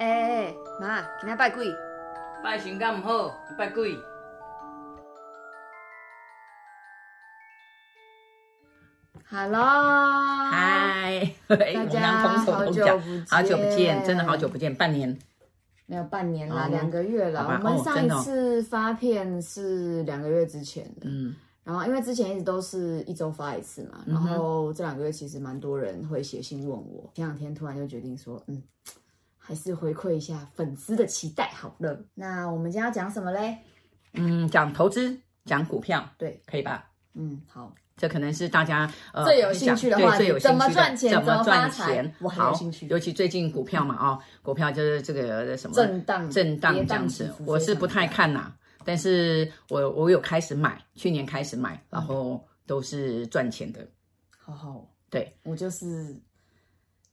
哎哎哎，妈，今天拜鬼？拜神敢唔好，拜鬼。Hello，嗨，大家好久不见，好久不见，真的好久不见，半年。没有半年啦，两个月了。我们上一次发片是两个月之前的，嗯。然后因为之前一直都是一周发一次嘛，然后这两个月其实蛮多人会写信问我，前两天突然就决定说，嗯，还是回馈一下粉丝的期待好了。那我们今天要讲什么嘞？嗯，讲投资，讲股票，对，可以吧？嗯，好。这可能是大家呃最有兴趣的话题，最有兴趣的怎么赚钱？怎么赚钱？我很有兴趣。尤其最近股票嘛，哦，股票就是这个什么震荡、震荡这样子，我是不太看呐。但是我我有开始买，去年开始买，然后都是赚钱的。好好，对，我就是。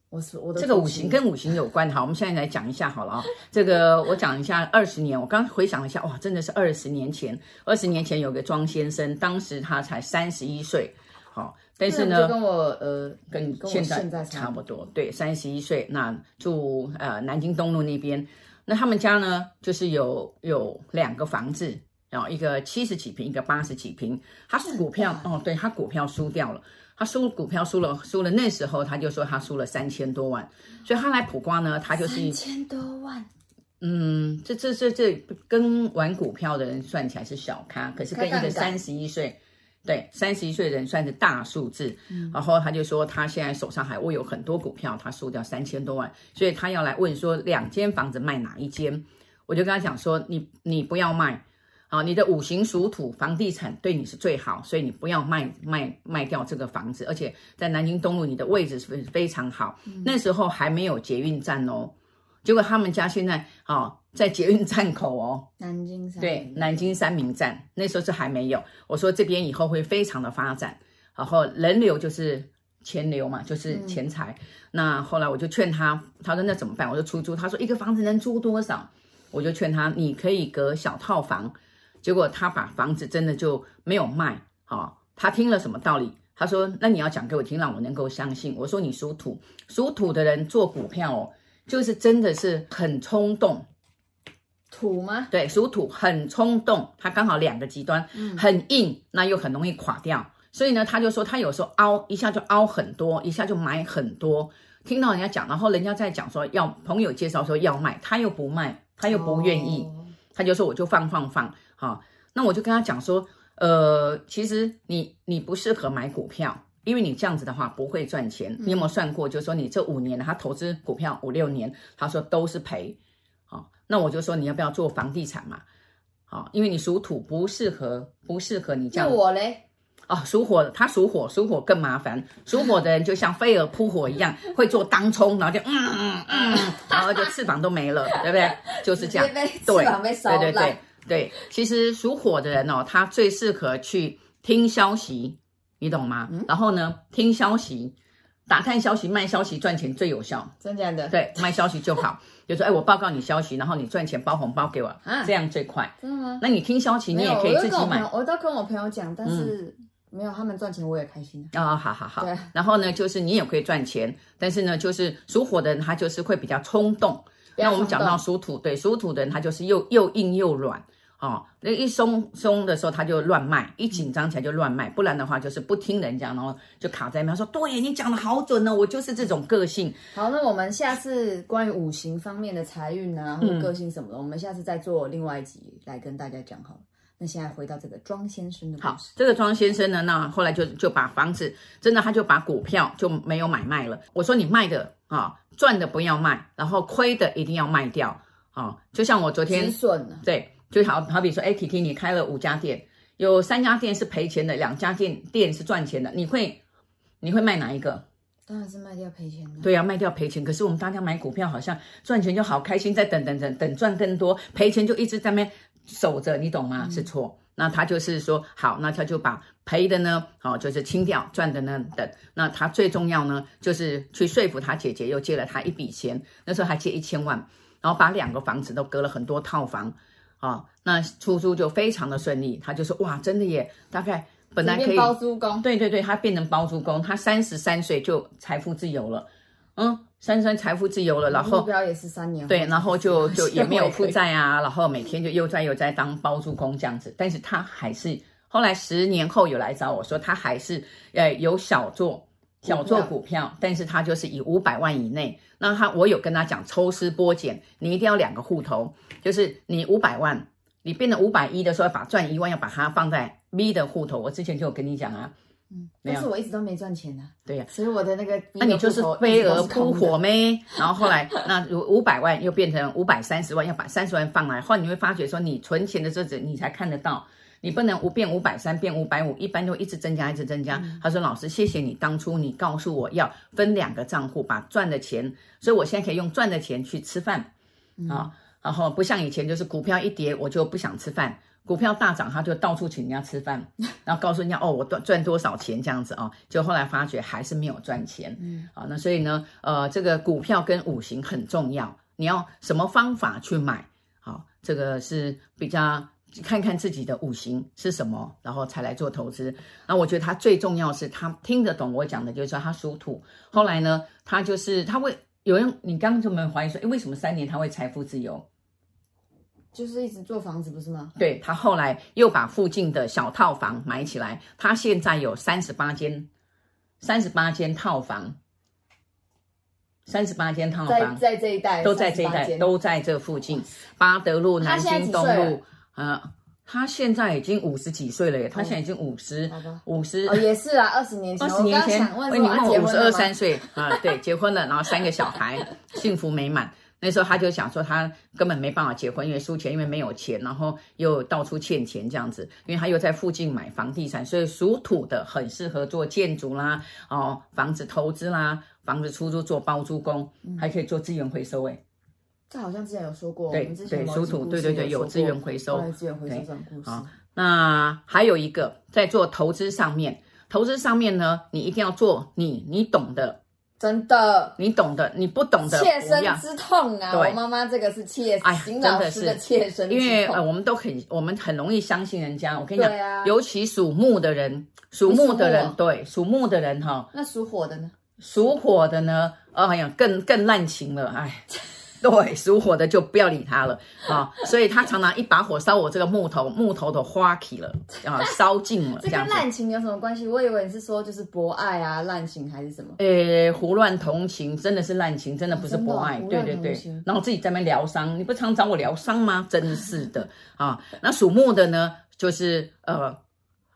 我是我的这个五行跟五行有关，好，我们现在来讲一下好了啊。这个我讲一下二十年，我刚回想了一下，哇，真的是二十年前。二十年前有个庄先生，当时他才三十一岁，好，但是呢，跟我呃跟现在差不多，对，三十一岁，那住呃南京东路那边，那他们家呢就是有有两个房子，然后一个七十几平，一个八十几平，他是股票哦，对他股票输掉了。他输股票输了，输了那时候他就说他输了三千多万，所以他来普瓜呢，他就是三千多万。嗯，这这这这跟玩股票的人算起来是小咖，可是跟一个三十一岁，对，三十一岁的人算是大数字。嗯。然后他就说他现在手上还握有很多股票，他输掉三千多万，所以他要来问说两间房子卖哪一间？我就跟他讲说你你不要卖。好，你的五行属土，房地产对你是最好，所以你不要卖卖卖掉这个房子，而且在南京东路，你的位置是非常好。嗯、那时候还没有捷运站哦，结果他们家现在好在捷运站口哦，南京三对南京三民站，那时候是还没有。我说这边以后会非常的发展，然后人流就是钱流嘛，就是钱财。嗯、那后来我就劝他，他说那怎么办？我就出租，他说一个房子能租多少？我就劝他，你可以隔小套房。结果他把房子真的就没有卖，好、哦，他听了什么道理？他说：“那你要讲给我听，让我能够相信。”我说：“你属土，属土的人做股票哦，就是真的是很冲动。土吗？对，属土很冲动，他刚好两个极端，嗯、很硬，那又很容易垮掉。所以呢，他就说他有时候凹一下就凹很多，一下就买很多。听到人家讲，然后人家在讲说要朋友介绍说要卖，他又不卖，他又不愿意，哦、他就说我就放放放。”好，那我就跟他讲说，呃，其实你你不适合买股票，因为你这样子的话不会赚钱。你有没有算过？就是说你这五年他投资股票五六年，他说都是赔。好，那我就说你要不要做房地产嘛？好，因为你属土不适合，不适合你这样。那我嘞？哦，属火，他属火，属火更麻烦。属火的人就像飞蛾扑火一样，会做当冲，然后就嗯嗯嗯，然后就翅膀都没了，对不对？就是这样。对，翅膀被烧烂。对对对。对，其实属火的人哦，他最适合去听消息，你懂吗？嗯、然后呢，听消息、打探消息、卖消息赚钱最有效。真的假的？对，卖消息就好。就说，哎，我报告你消息，然后你赚钱包红包给我，啊、这样最快。真的吗？那你听消息，你也可以自己买。我都跟我朋友讲，但是没有他们赚钱，我也开心啊、哦。好好好。对。然后呢，就是你也可以赚钱，但是呢，就是属火的人他就是会比较冲动。那我们讲到属土，对，属土的人他就是又又硬又软。哦，那一松松的时候他就乱卖，一紧张起来就乱卖，不然的话就是不听人家，然后就卡在那边说：“对，你讲的好准哦，我就是这种个性。”好，那我们下次关于五行方面的财运啊，或者个性什么的，嗯、我们下次再做另外一集来跟大家讲好了。那现在回到这个庄先生的。好，这个庄先生呢，那后来就就把房子，真的他就把股票就没有买卖了。我说你卖的啊、哦，赚的不要卖，然后亏的一定要卖掉啊、哦。就像我昨天止损了，对。就好好比说，哎，T T，你开了五家店，有三家店是赔钱的，两家店店是赚钱的，你会你会卖哪一个？当然是卖掉赔钱的。对呀、啊，卖掉赔钱。可是我们大家买股票好像赚钱就好开心，在等等等等赚更多，赔钱就一直在那边守着，你懂吗？嗯、是错。那他就是说，好，那他就把赔的呢，好、哦，就是清掉，赚的呢等。那他最重要呢，就是去说服他姐姐，又借了他一笔钱，那时候还借一千万，然后把两个房子都隔了很多套房。啊、哦，那出租就非常的顺利，他就说哇，真的耶，大概本来可以包租公，对对对，他变成包租公，他三十三岁就财富自由了，嗯，三十三财富自由了，然后目标也是三年，对，然后就就也没有负债啊，然后每天就悠哉悠哉当包租公这样子，但是他还是后来十年后有来找我说，他还是呃有小做小做股票，但是他就是以五百万以内，那他我有跟他讲抽丝剥茧，你一定要两个户头，就是你五百万，你变成五百一的时候，把赚一万要把它放在 B 的户头，我之前就有跟你讲啊。嗯，但是我一直都没赚钱啊。对呀、啊，所以我的那个，那你就是飞蛾扑火咩？然后后来 那如五百万又变成五百三十万，要把三十万放来，后来你会发觉说，你存钱的日子你才看得到，你不能五变五百三变五百五，一般都一直增加一直增加。嗯、他说老师，谢谢你当初你告诉我要分两个账户，把赚的钱，所以我现在可以用赚的钱去吃饭啊、然后不像以前就是股票一跌我就不想吃饭。股票大涨，他就到处请人家吃饭，然后告诉人家哦，我赚赚多少钱这样子哦，就后来发觉还是没有赚钱，嗯，好，那所以呢，呃，这个股票跟五行很重要，你要什么方法去买？好，这个是比较看看自己的五行是什么，然后才来做投资。那我觉得他最重要是他听得懂我讲的，就是说他属土。后来呢，他就是他会有人，你刚刚就没有怀疑说，诶，为什么三年他会财富自由？就是一直做房子，不是吗？对，他后来又把附近的小套房买起来，他现在有三十八间，三十八间套房，三十八间套房在，在这一带，都在这一带，都在这附近，八德路、南京东路。呃，他现在已经五十几岁了耶，他现在已经五十，五十哦，也是啊，二十年前，二十年前，问你问我五十二三岁啊，对，结婚了，然后三个小孩，幸福美满。那时候他就想说，他根本没办法结婚，因为输钱，因为没有钱，然后又到处欠钱这样子。因为他又在附近买房地产，所以属土的很适合做建筑啦，哦，房子投资啦，房子出租做包租公，嗯、还可以做资源回收。诶，这好像之前有说过，对对，属土，对对对，有资源回收，资源回收这种故事。好，那还有一个在做投资上面，投资上面呢，你一定要做你你懂的。真的，你懂的，你不懂的，切身之痛啊！对，我妈妈这个是切，哎，真的是切身之痛。因为呃，我们都很，我们很容易相信人家。我跟你讲，啊、尤其属木的人，属木的人，对，属木的人哈。那属火的呢？属火的呢？哎呀，更更滥情了，哎。对，属火的就不要理他了啊！所以他常常一把火烧我这个木头，木头都花起了啊，烧尽了。这跟滥情有什么关系？我以为你是说就是博爱啊，滥情还是什么？诶，胡乱同情真的是滥情，真的不是博爱。对对对，然后自己在那边疗伤，你不常找我疗伤吗？真是的啊！那属木的呢，就是呃，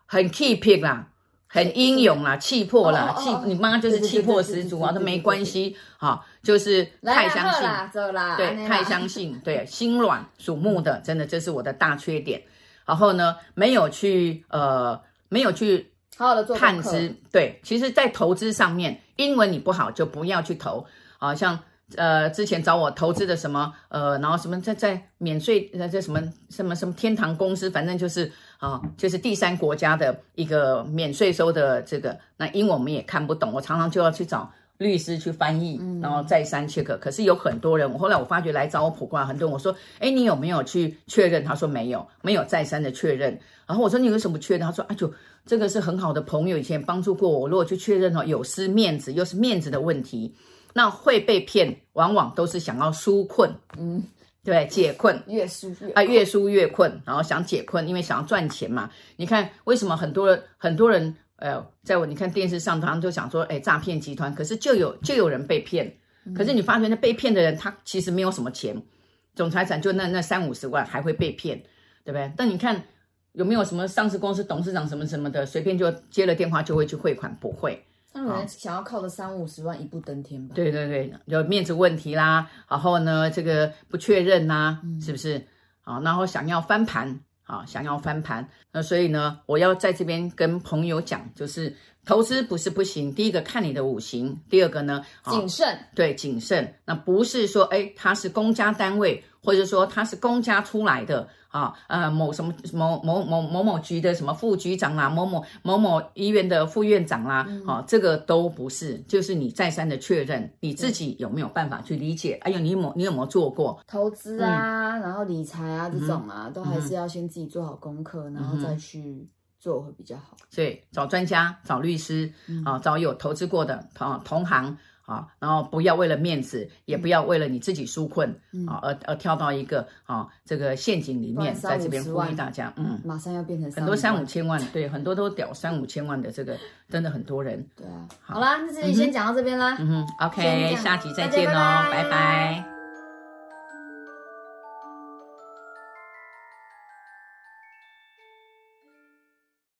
很 keep 啦。很英勇啦，气魄啦，气你妈就是气魄十足啊，都没关系啊，就是太相信，对，太相信，对，心软，属木的，真的这是我的大缺点。然后呢，没有去呃，没有去好好的做探知，对，其实，在投资上面，英文你不好就不要去投啊，像。呃，之前找我投资的什么，呃，然后什么在在免税，呃，这什么什么什么天堂公司，反正就是啊，就是第三国家的一个免税收的这个，那英文我们也看不懂，我常常就要去找律师去翻译，然后再三 check。可是有很多人，我后来我发觉来找我卜卦，很多人我说，哎，你有没有去确认？他说没有，没有再三的确认。然后我说你为什么确认？他说啊，就这个是很好的朋友，以前帮助过我，如果去确认哦，有失面子，又是面子的问题。那会被骗，往往都是想要纾困，嗯，对，解困，越输越啊，越输越困，然后想解困，因为想要赚钱嘛。你看为什么很多人很多人，呃，在我你看电视上，他们就想说，哎，诈骗集团，可是就有就有人被骗，可是你发觉那被骗的人，他其实没有什么钱，总财产就那那三五十万，还会被骗，对不对？但你看有没有什么上市公司董事长什么什么的，随便就接了电话就会去汇款，不会。那有人想要靠着三五十万一步登天吧？对对对，有面子问题啦，然后呢，这个不确认呐、啊，嗯、是不是？啊，然后想要翻盘，啊，想要翻盘，那所以呢，我要在这边跟朋友讲，就是投资不是不行，第一个看你的五行，第二个呢，谨慎，对，谨慎，那不是说，哎，他是公家单位，或者说他是公家出来的。啊，呃，某什么某某某某某局的什么副局长啦，某某某某医院的副院长啦，嗯、啊，这个都不是，就是你再三的确认，你自己有没有办法去理解？哎呦，你有没有你有没有做过投资啊，嗯、然后理财啊这种啊，嗯、都还是要先自己做好功课，嗯、然后再去做会比较好。所以找专家、找律师啊，找有投资过的同同行。啊，然后不要为了面子，也不要为了你自己纾困啊，而而跳到一个啊这个陷阱里面，在这边呼吁大家，嗯，马上要变成很多三五千万，对，很多都屌三五千万的这个，真的很多人。对啊，好啦，那这里先讲到这边啦。嗯哼，OK，下集再见哦，拜拜。